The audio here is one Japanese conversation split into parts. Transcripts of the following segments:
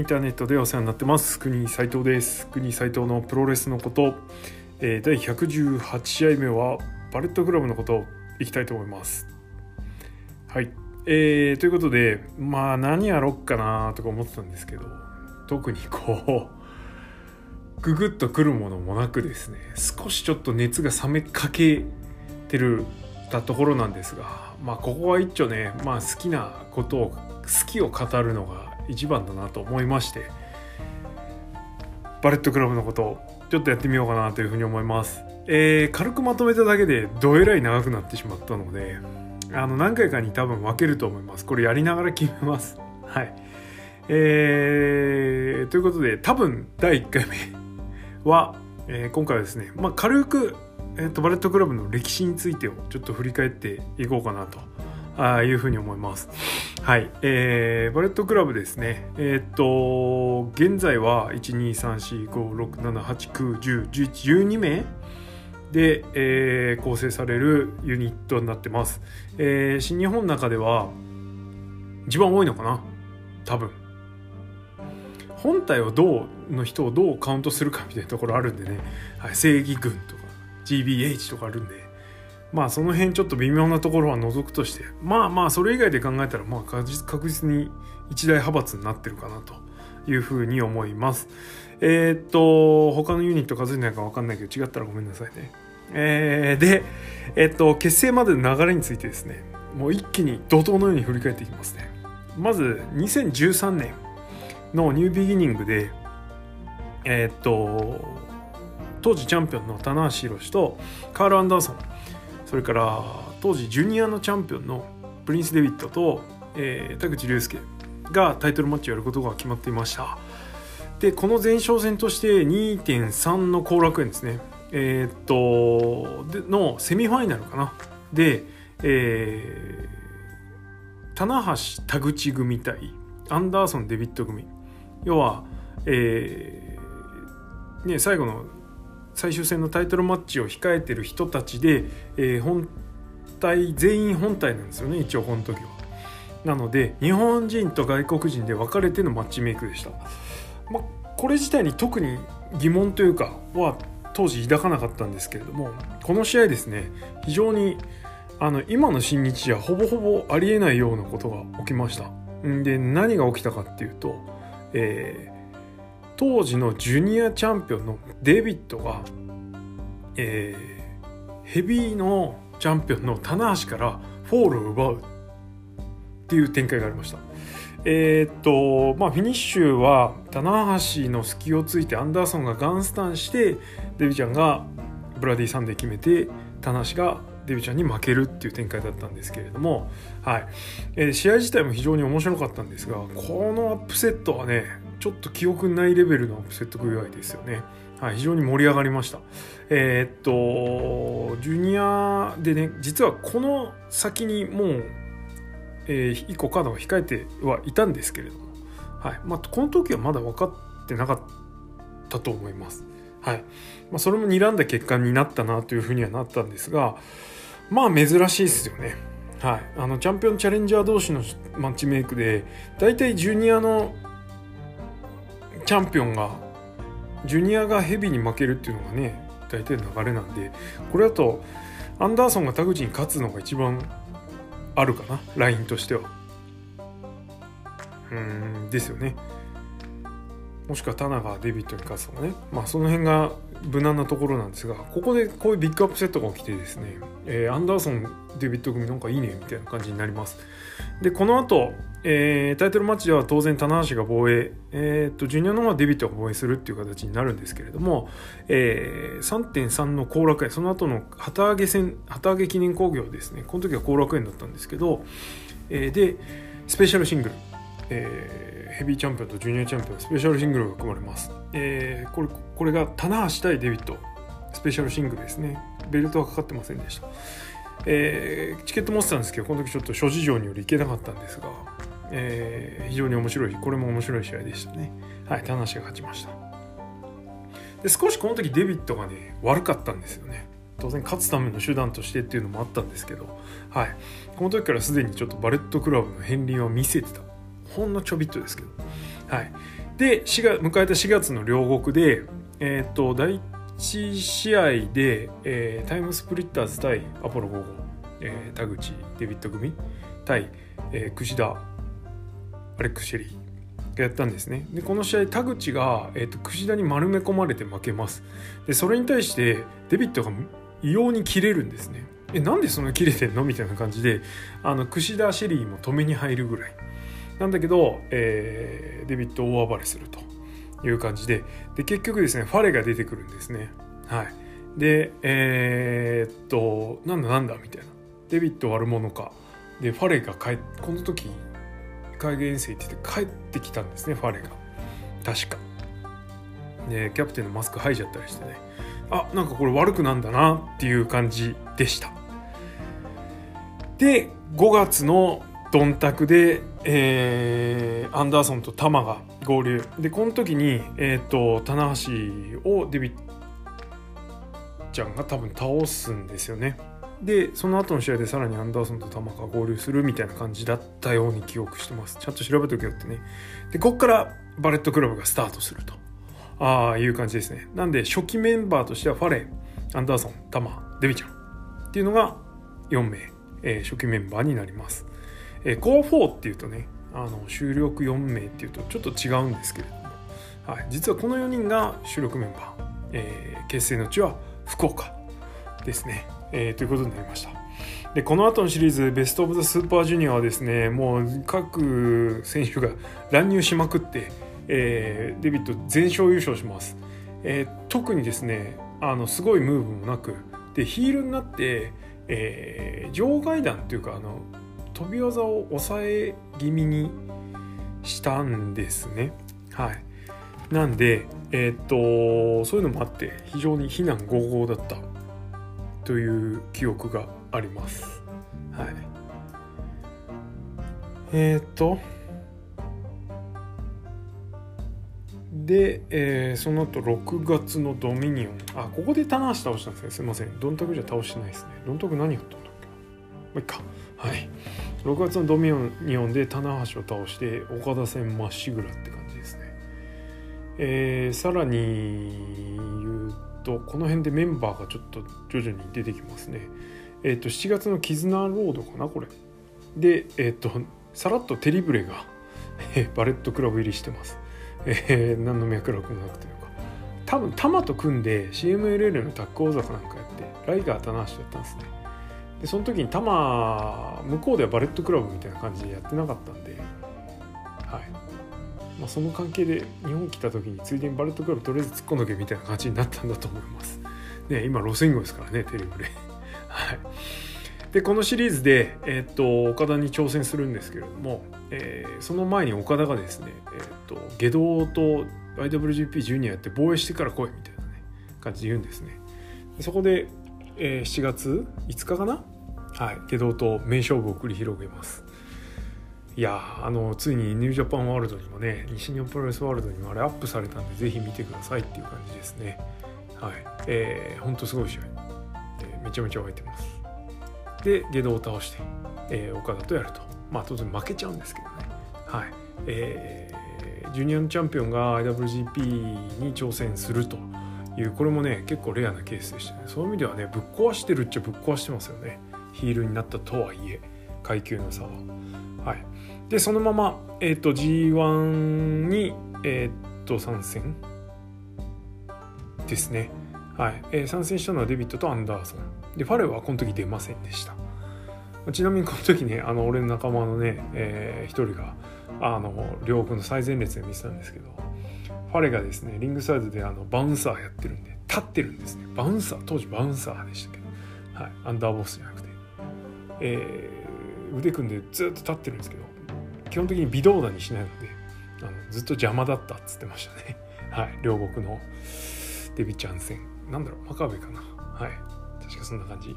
インターネットでお世話になってます。国斉藤です。国斉藤のプロレスのこと、え第118試合目はバレットクラブのこと。をいきたいと思います。はい。えー、ということでまあ何やろっかなとか思ってたんですけど特にこうググッとくるものもなくですね少しちょっと熱が冷めかけてるたところなんですがまあここは一丁ね、まあ、好きなことを好きを語るのが一番だなと思いましてバレットクラブのことをちょっとやってみようかなというふうに思います、えー軽くまとめただけでどえらい長くなってしまったのであの何回かに多分分けると思います。これやりながら決めます。はい。えーということで多分第1回目 は、えー今回はですね、まあ、軽く、えーとバレットクラブの歴史についてをちょっと振り返っていこうかなとあいうふうに思います。はい、えーバレットクラブですね。えーっと現在は123456789101112名で、えー構成されるユニットになってます。えー新日本の中では一番多いのかな？多分。本体をどうの人をどうカウントするかみたいなところあるんでね、はい、正義軍とか GBH とかあるんでまあその辺ちょっと微妙なところは除くとしてまあまあそれ以外で考えたらまあ確実に一大派閥になってるかなというふうに思います。えーっと他のユニット数えないか分かんないけど違ったらごめんなさいね。えーでえっと結成までの流れについてですねもう一気に怒涛のように振り返っていきますね。まず2013年のニュービギニングでえっと当時チャンピオンの棚橋宏とカール・アンダーソンそれから当時ジュニアのチャンピオンのプリンス・デビットと、えー田口竜介がタイトルマッチをやることが決まっていました。でこの前哨戦として2.3の後楽園ですね。えーっとでのセミファイナルかな。で、えー棚橋田口組対アンダーソン・デビット組。要は、えーね、最後の最終戦のタイトルマッチを控えてる人たちで、えー本体全員本体なんですよね一応この時は。なので日本人と外国人で分かれてのマッチメイクでした。ま、これ自体に特に疑問というかは当時抱かなかったんですけれどもこの試合ですね非常にあの今の新日じゃほぼほぼありえないようなことが起きました。んで何が起きたかっていうと、えー当時のジュニアチャンピオンのデビットが、えーヘビーのチャンピオンの棚橋からフォールを奪うっていう展開がありました。えーっとまあフィニッシュは棚橋の隙をついてアンダーソンがガンスタンしてデビちゃんがブラディサンで決めて棚橋がデビちゃんに負けるっていう展開だったんですけれども、はいえー試合自体も非常に面白かったんですがこのアップセットはねちょっと記憶にないレベルのアップセット具合ですよね。はい、非常に盛り上がりました。えーっと、ジュニアでね、実はこの先にもう、え1個カードが控えてはいたんですけれども、はいまあ、この時はまだ分かってなかったと思います。はいまあ、それも睨んだ結果になったなというふうにはなったんですが、まあ珍しいですよね。はい、あのチャンピオンチャレンジャー同士のマッチメイクで大体ジュニアのチャンピオンがジュニアがヘビに負けるっていうのがね大体流れなんでこれだとアンダーソンが田口に勝つのが一番あるかなラインとしては。うんですよね。もしくはタナがデビットに勝つとかね。まあその辺が無難なところなんですがここでこういうビッグアップセットが起きてですね、えーアンダーソンデビット組なんかいいねみたいな感じになります。でこの後、えータイトルマッチでは当然棚橋が防衛、えーっとジュニアの方はデビットが防衛するっていう形になるんですけれども、えー3.3の後楽園その後の旗揚げ戦旗揚げ記念興行ですね。この時は後楽園だったんですけど、えーでスペシャルシングル、えーヘビーチャンピオンとジュニアチャンピオンスペシャルシングルが組まれます、えーこれこれが棚橋対デビットスペシャルシングルですね。ベルトはかかってませんでした。えーチケット持ってたんですけどこの時ちょっと諸事情により行けなかったんですが、えー非常に面白いこれも面白い試合でしたね。はい田無が勝ちました。で少しこの時デビットがね悪かったんですよね。当然勝つための手段としてっていうのもあったんですけど、はい、この時からすでにちょっとバレットクラブの片鱗を見せてた。ほんのちょびっとですけど、はい、で4月迎えた4月の両国で、えー、と第1試合で、えー、タイムスプリッターズ対アポロ5号、えー、田口デビッド組対、えー、櫛田アレックス・シェリーがやったんですね。でこの試合田口が、えーと、櫛田に丸め込まれて負けます。でそれに対してデビッドが異様に切れるんですね。えなんでそんな切れてんの？みたいな感じであの櫛田シェリーも止めに入るぐらい。なんだけど、えー、デビッド大暴れするという感じで。で結局ですねファレが出てくるんですね。はい。でえー、っとなんだなんだ？みたいな。デビッド悪者か。でファレが帰この時海外遠征ってて帰ってきたんですねファレが。確か。でキャプテンのマスク剥いじゃったりしてね。あなんかこれ悪くなんだなっていう感じでした。で5月のドンタクで、えー、アンダーソンとタマが合流。でこの時に、えーと、棚橋をデビッちゃんが多分倒すんですよね。でその後の試合でさらにアンダーソンとタマが合流するみたいな感じだったように記憶してます。ちゃんと調べとけよってね。でこっからバレットクラブがスタートすると。ああいう感じですね。なんで初期メンバーとしてはファレンアンダーソンタマデビちゃん。っていうのが4名、えー、初期メンバーになります。えー、コー4っていうとねあの主力4名っていうとちょっと違うんですけれども、はい、実はこの4人が主力メンバー、えー、結成の地は福岡ですね、えー、ということになりましたでこの後のシリーズベスト・オブ・ザ・スーパージュニアはですねもう各選手が乱入しまくって、えー、デビッド全勝優勝します、えー、特にですねあのすごいムーブもなくでヒールになって、えー、場外弾っていうかあの飛び技を抑え気味にしたんですね。はい。なんで、えー、っと、そういうのもあって、非常に非難合々だったという記憶があります。はい。えー、っと、で、えー、その後6月のドミニオン。あ、ここで棚橋倒したんですね。すいません。ドンタクじゃ倒してないですね。ドンタク何やったんだっけまあ、いいか。はい。6月のドミニオンで棚橋を倒して岡田戦まっしぐらって感じですね、えー、さらにとこの辺でメンバーがちょっと徐々に出てきますね。えっ、ー、と7月の絆ロードかなこれ。でえっ、ー、とさらっとテリブレがバレットクラブ入りしてます、えー、何の脈絡もなくというか。多分タマと組んで CMLL のタッグ王座なんかやってライガー棚橋やったんですね。でその時にタマ向こうではバレットクラブみたいな感じでやってなかったんで、まあ、その関係で日本来た時についでにバレットクラブとりあえず突っ込んどけみたいな感じになったんだと思います。ね、今ロスインゴですからねテレビ で。はいでこのシリーズで、えー、っと岡田に挑戦するんですけれども、えー、その前に岡田がですね、えー、っと下道と IWGP ジュニアやって防衛してから来いみたいな、ね、感じで言うんですね。そこでえー、7月5日かな？はい下道と名勝負を繰り広げますいやあのついにニュージャパンワールドにもね西日本プロレスワールドにもあれアップされたんでぜひ見てくださいっていう感じですね。はい。えー、ほんとすごい試合、えー、めちゃめちゃ湧いてます。で下道を倒して、えー、岡田とやると。まあ当然負けちゃうんですけどね。はい。えー、ジュニアのチャンピオンが IWGP に挑戦するというこれもね結構レアなケースでしたね。そういう意味ではねぶっ壊してるっちゃぶっ壊してますよね。ヒールになったとはいえ階級の差は。はい。でそのまま、えーと、G1 に、えーと、参戦？ですね。はい、えー、参戦したのはデビッドとアンダーソン。でファレはこの時出ませんでした。ちなみにこの時ねあの俺の仲間のね、えー、一人があの両国の最前列で見てたんですけどファレがですねリングサイドであのバウンサーやってるんで立ってるんですね。バウンサー当時バウンサーでしたけど、はい、アンダーボスじゃなくて、えー、腕組んでずっと立ってるんですけど基本的に微動だにしないのであのずっと邪魔だったっつってましたね。はい。両国のデビちゃん戦。なんだろう真壁かな。はい。確かそんな感じ。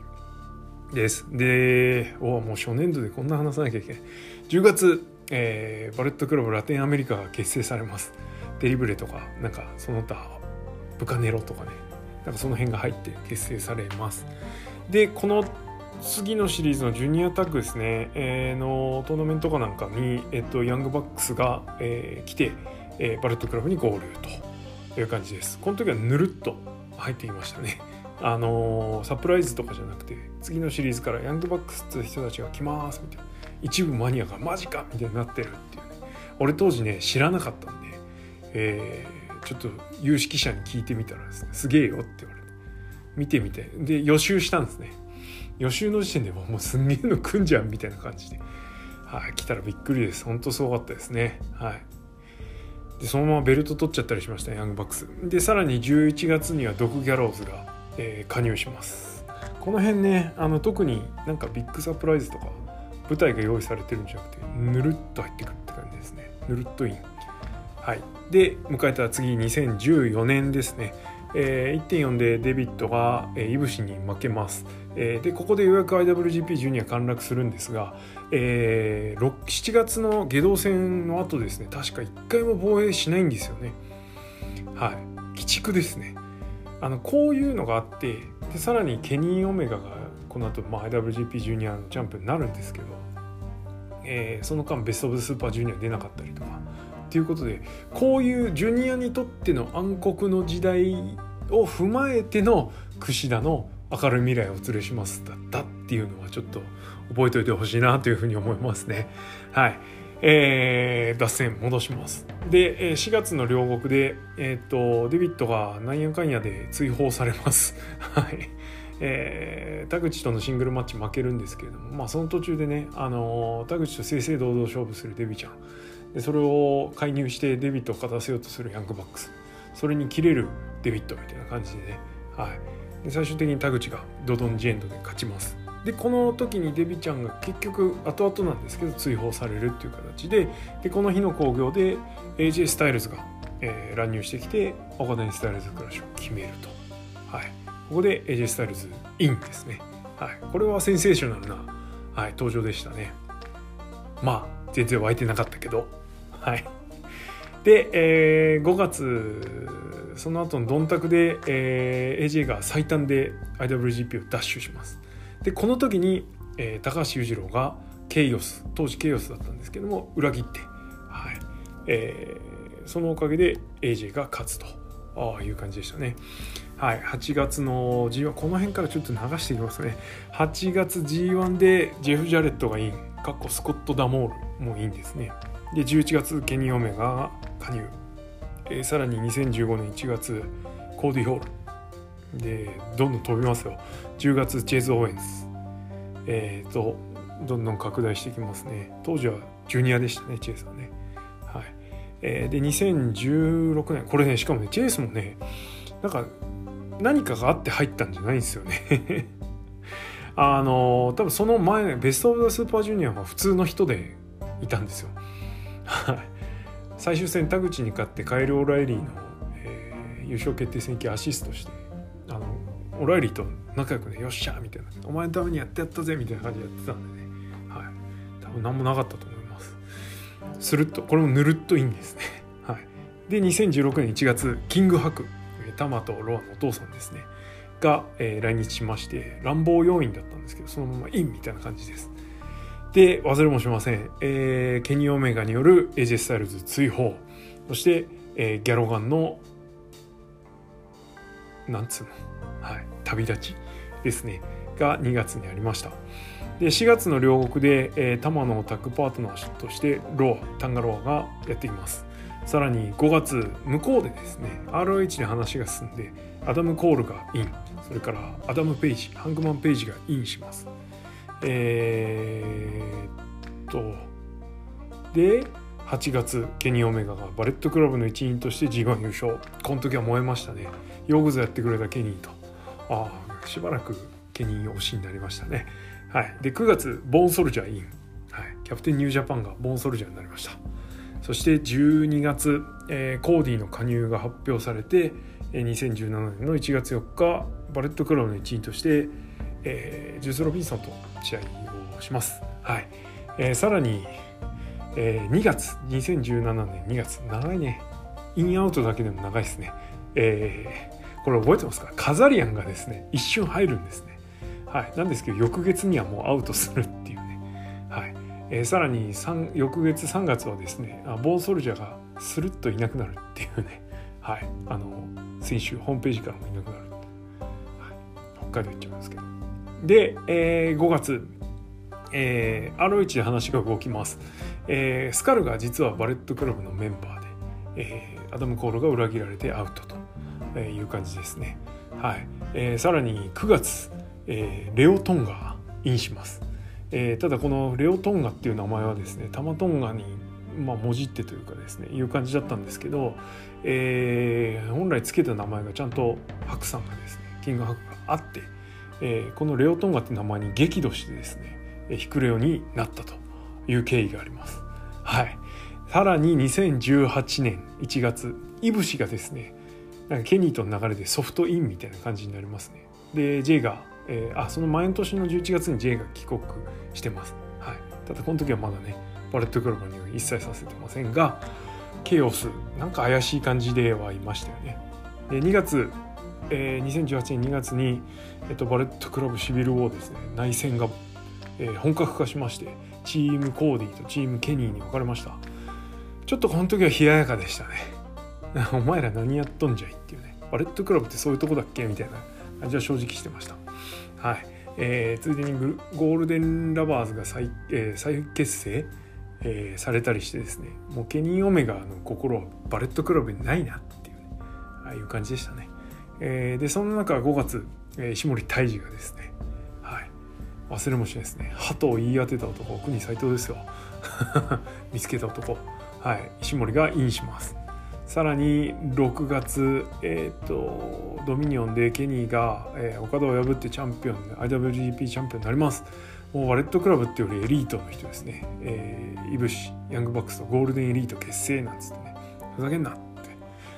です。でおもう初年度でこんな話さなきゃいけない。10月、えー、バレットクラブラテンアメリカが結成されます。デリブレとかなんかその他ブカネロとかね。なんかその辺が入って結成されます。でこの次のシリーズのジュニアタッグですね、えー、のトーナメントかなんかに、えっと、ヤングバックスが、えー、来て、えー、バレットクラブに合流という感じです。この時はぬるっと入ってきましたね。あのー、サプライズとかじゃなくて次のシリーズからヤングバックスって人たちが来ますみたいな。一部マニアがマジかみたいになってるっていうね。俺当時ね知らなかったんで、えー、ちょっと有識者に聞いてみたらですねすげえよって言われて見てみて。で予習したんですね。予習の時点でもうすんげえの来んじゃんみたいな感じで、はい、来たらびっくりです。本当すごかったですね。はい。でそのままベルト取っちゃったりしましたヤングバックス。でさらに11月にはドク・ギャローズが、えー、加入します。この辺ねあの特になんかビッグサプライズとか舞台が用意されてるんじゃなくてぬるっと入ってくるって感じですね。ぬるっとイン。はい。で迎えた次2014年ですね。えー、1.4でデビットが、えー、イブシに負けます、えー、でここでようやく IWGP ジュニア陥落するんですが、えー、7月の下道戦の後ですね確か1回も防衛しないんですよね。はい。鬼畜ですね。あのこういうのがあってでさらにケニー・オメガがこの後、まあ IWGP ジュニアのチャンプになるんですけど、えー、その間ベスト・オブ・スーパージュニア出なかったりとか。ということでこういうジュニアにとっての暗黒の時代を踏まえての櫛田の明るい未来をお連れしますだったっていうのはちょっと覚えておいてほしいなというふうに思いますね。はい。えー、脱線戻します。で、4月の両国で、えっ、と、デビッドがなんやかんやで追放されます。はい。えー、田口とのシングルマッチ負けるんですけれども、まあ、その途中でね、あの田口と正々堂々勝負するデビちゃんでそれを介入してデビットを勝たせようとするヤングバックス。それに切れるデビットみたいな感じでね、はい、で最終的に田口がドドンジエンドで勝ちます。でこの時にデビちゃんが結局後々なんですけど追放されるっていう形で。でこの日の興行で AJ スタイルズが、えー、乱入してきて岡田にスタイルズクラッシュを決めると、はい、ここで AJ スタイルズインですね、はい、これはセンセーショナルな、はい、登場でしたね。まあ全然湧いてなかったけど。はい。で、えー、5月その後のドンタクで、えー、AJ が最短で IWGP をダッシュします。でこの時に、えー、高橋裕次郎がケイオス当時ケイオスだったんですけども裏切って、はい。えー、そのおかげで AJ が勝つとああいう感じでしたね。はい、8月の G1 この辺からちょっと流していきますね。8月 G1 でジェフ・ジャレットがいいかっこスコット・ダモールもいいんですね。で11月ケニー・オメガが加入、えー、さらに2015年1月コーディ・ホール。でどんどん飛びますよ。10月チェイズ・オーエンズえっ、ー、とどんどん拡大していきますね。当時はジュニアでしたねチェイスはね。はい、えー、で2016年これねしかもねチェイスもねなんか何かがあって入ったんじゃないんですよね。あの多分その前ベスト・オブ・ザ・スーパージュニアは普通の人でいたんですよ。最終戦田口に勝ってカエル・オライリーの、えー、優勝決定戦記アシストしてあのオライリーと仲良くねよっしゃみたいな。お前のためにやってやったぜみたいな感じでやってたんでね。はい。多分何もなかったと思います。するとこれもぬるっといいんですね。はい。で2016年1月キングハクタマとロアのお父さんですね。が、えー、来日しまして乱暴要員だったんですけどそのままインみたいな感じです。で忘れもしません、えー、ケニー・オメガによる AJ スタイルズ追放。そして、えー、ギャロガンのなんつうの、はい、旅立ちですね。が2月にありました。で4月の両国で、えー、タマのタッグパートナーとしてロアタンガロアがやってきます。さらに5月向こうでですね ROH で話が進んでアダム・コールがイン。それからアダム・ペイジハングマン・ペイジがインします。えー、とで8月ケニー・オメガがバレットクラブの一員として G1 優勝。この時は燃えましたね。よくぞやってくれたケニーと。ああしばらくケニー推しになりましたね。はい。で9月ボーンソルジャーイン、はい、キャプテンニュージャパンがボーンソルジャーになりました。そして12月、えー、コーディの加入が発表されて2017年の1月4日バレットクラブの一員として、えー、ジュース・ロビンソンと試合をします。はい。えー、さらに、えー、2月2017年2月。長いね。インアウトだけでも長いですね。えー、これ覚えてますか？カザリアンがですね一瞬入るんですね。はい、なんですけど翌月にはもうアウトするっていうね。はい。えー、さらに翌月3月はですねボーンソルジャーがスルッといなくなるっていうね。はい。あの先週ホームページからもいなくなる、はい、北海道行っちゃうんですけど。で、えー、5月えー、ROH で話が動きます、えー、スカルが実はバレットクラブのメンバーで、えー、アダム・コールが裏切られてアウトという感じですね。はい、えー、さらに9月、えー、レオ・トンガインします、えー、ただこのレオ・トンガっていう名前はですねタマトンガにまあ、もじってというかですねいう感じだったんですけど、えー、本来つけた名前がちゃんとハクさんがですねキングハクがあって、えー、このレオトンガって名前に激怒してですねヒクレオになったという経緯があります。はい。さらに2018年1月、イブシがですね、なんかケニーとの流れでソフトインみたいな感じになりますね。で、J が、えー、あ、その前の年の11月に J が帰国してます。はい。ただこの時はまだね、バレットクラブには一切させてませんが、ケイオス、なんか怪しい感じではいましたよね。で、2月、えー、2018年2月に、えっと、バレットクラブシビルウォーですね、内戦がえー、本格化しましてチームコーディとチームケニーに分かれました。ちょっとこの時は冷ややかでしたね。お前ら何やっとんじゃいっていうね。バレットクラブってそういうとこだっけみたいな感じは正直してました。はい、えー、ついでにゴールデンラバーズが再,、えー、再結成、えー、されたりしてですね。もうケニー・オメガの心はバレットクラブにないなっていうね。ああいう感じでしたね、えー、でその中5月、えー、石森泰治がですねはい。忘れもしないですね。鳩を言い当てた男国斎藤ですよ。見つけた男。はい。石森がインします。さらに6月、えーと、ドミニオンでケニーが、えー、岡田を破ってチャンピオン IWGP チャンピオンになります。もうワレットクラブっていうよりエリートの人ですね、えー、イブシヤングバックスとゴールデンエリート結成なんつってね。ふざけんなって。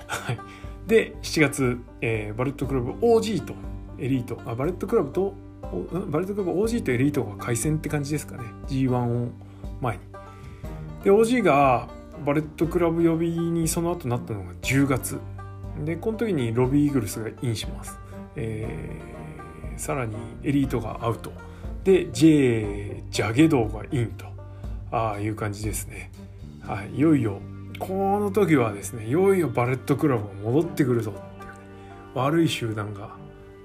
はい。で7月、えー、バレットクラブ OG とエリートあバレットクラブとバレットクラブ OG とエリートが開戦って感じですかね。G1 を前に。で OG がバレットクラブ呼びにその後なったのが10月。でこの時にロビーイーグルスがインします、えー、さらにエリートがアウト。で J ジャゲドウがインとああいう感じですね。はいいよいよこの時はですねいよいよバレットクラブが戻ってくるぞっていう、ね、悪い集団が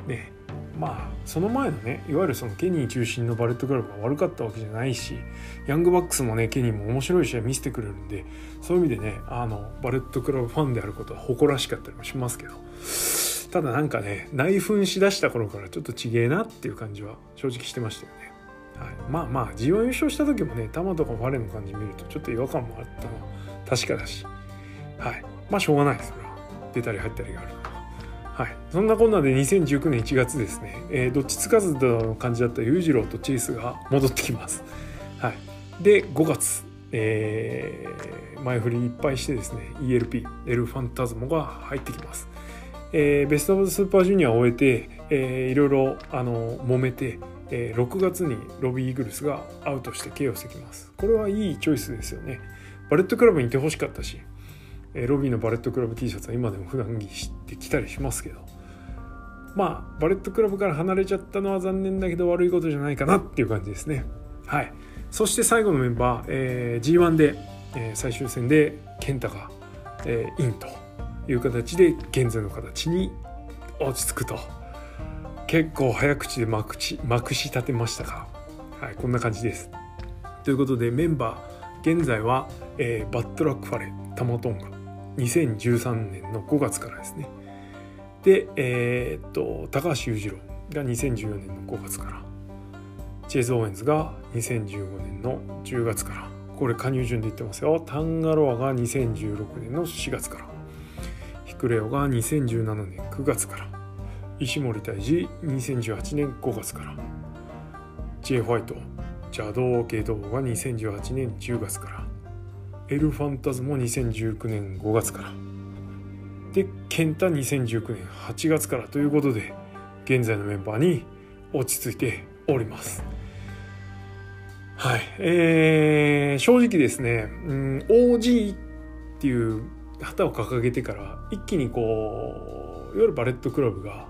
ねまあその前のねいわゆるそのケニー中心のバレットクラブが悪かったわけじゃないしヤングバックスもねケニーも面白い試合見せてくれるんでそういう意味でねあのバレットクラブファンであることは誇らしかったりもしますけどただなんかね内紛しだした頃からちょっとちげえなっていう感じは正直してましたよね。はい、まあまあ G1 優勝した時もね玉とかファレの感じ見るとちょっと違和感もあったのは確かだし。はい。まあしょうがないです。それは。出たり入ったりがあるはい、そんなこんなで2019年1月ですね、えー、どっちつかずの感じだった裕次郎とチェイスが戻ってきます。はい、で5月、えー、前振りいっぱいしてですね ELP エルファンタズモが入ってきます。えー、ベスト・オブ・スーパージュニアを終えて、えー、いろいろあの揉めて、え、6月にロビー・イーグルスがアウトして KO してきます。これはいいチョイスですよね。バレットクラブにいてほしかったし、えロビーのバレットクラブ T シャツは今でも普段着してきたりしますけどまあバレットクラブから離れちゃったのは残念だけど悪いことじゃないかなっていう感じですねはいそして最後のメンバー、えー、G1 で、えー、最終戦で KENTA が、えー、インという形で現在の形に落ち着くと結構早口でまくしまくし立てましたが、はい、こんな感じです。ということでメンバー現在は、えー、バッドラックファレタマトンガ2013年の5月からですね。で、えー、っと高橋裕次郎が2014年の5月からチェイズ・オーエンズが2015年の10月からこれ加入順で言ってますよ。タンガロアが2016年の4月からヒクレオが2017年9月から石森泰治2018年5月から。J. ホワイト邪道ゲドが2018年10月から。エルファンタズも2019年5月から。でケンタ2019年8月からということで現在のメンバーに落ち着いております。はい。えー、正直ですね、うん、OG っていう旗を掲げてから一気にこういわゆるバレットクラブが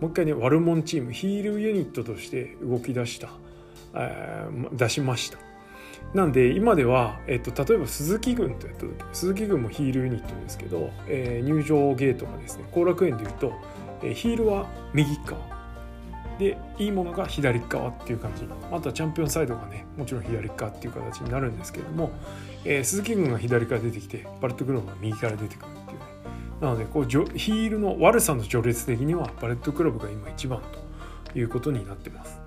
もう一回ね悪者チームヒールユニットとして動き出した、えー、出しました。なんで今では、えっと、例えば鈴木軍とやった時鈴木軍もヒールユニットですけど、えー、入場ゲートがですね後楽園でいうと、えー、ヒールは右側。でいいものが左側っていう感じ。あとはチャンピオンサイドがねもちろん左側っていう形になるんですけども、えー、鈴木軍が左から出てきてバレットクローブが右から出てくる。なのでこうヒールの悪さの序列的にはバレットクラブが今一番ということになってます。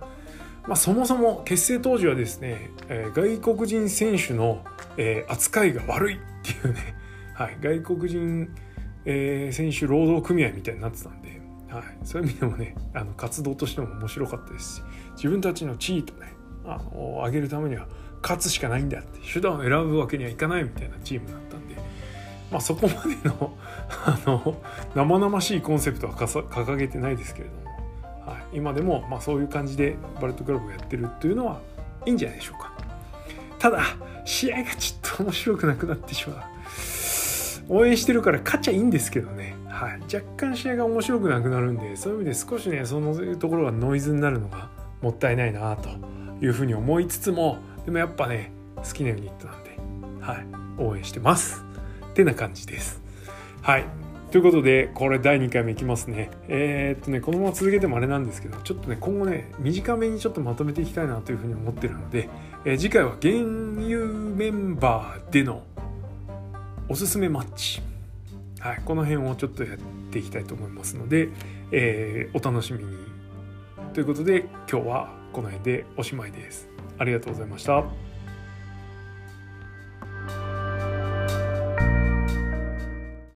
まあ、そもそも結成当時はですね、えー、外国人選手の、えー、扱いが悪いっていうね、はい、外国人、えー、選手労働組合みたいになってたんで、はい、そういう意味でもねあの活動としても面白かったですし自分たちの地位とねあの上げるためには勝つしかないんだって手段を選ぶわけにはいかないみたいなチームだったんで、まあ、そこまでの あの生々しいコンセプトは掲げてないですけれども。はい、今でもまあそういう感じでバレットクラブをやってるっていうのはいいんじゃないでしょうか。ただ試合がちょっと面白くなくなってしまう。応援してるから勝っちゃいいんですけどね、はい、若干試合が面白くなくなるんでそういう意味で少しねそのところがノイズになるのがもったいないなというふうに思いつつもでもやっぱね好きなユニットなんで、はい、応援してます。てな感じですはいということで、これ第2回目いきますね。えー、っとね、このまま続けてもあれなんですけど、ちょっとね、今後ね、短めにちょっとまとめていきたいなというふうに思ってるので、えー、次回は現有メンバーでのおすすめマッチ。はい、この辺をちょっとやっていきたいと思いますので、えー、お楽しみに。ということで、今日はこの辺でおしまいです。ありがとうございました。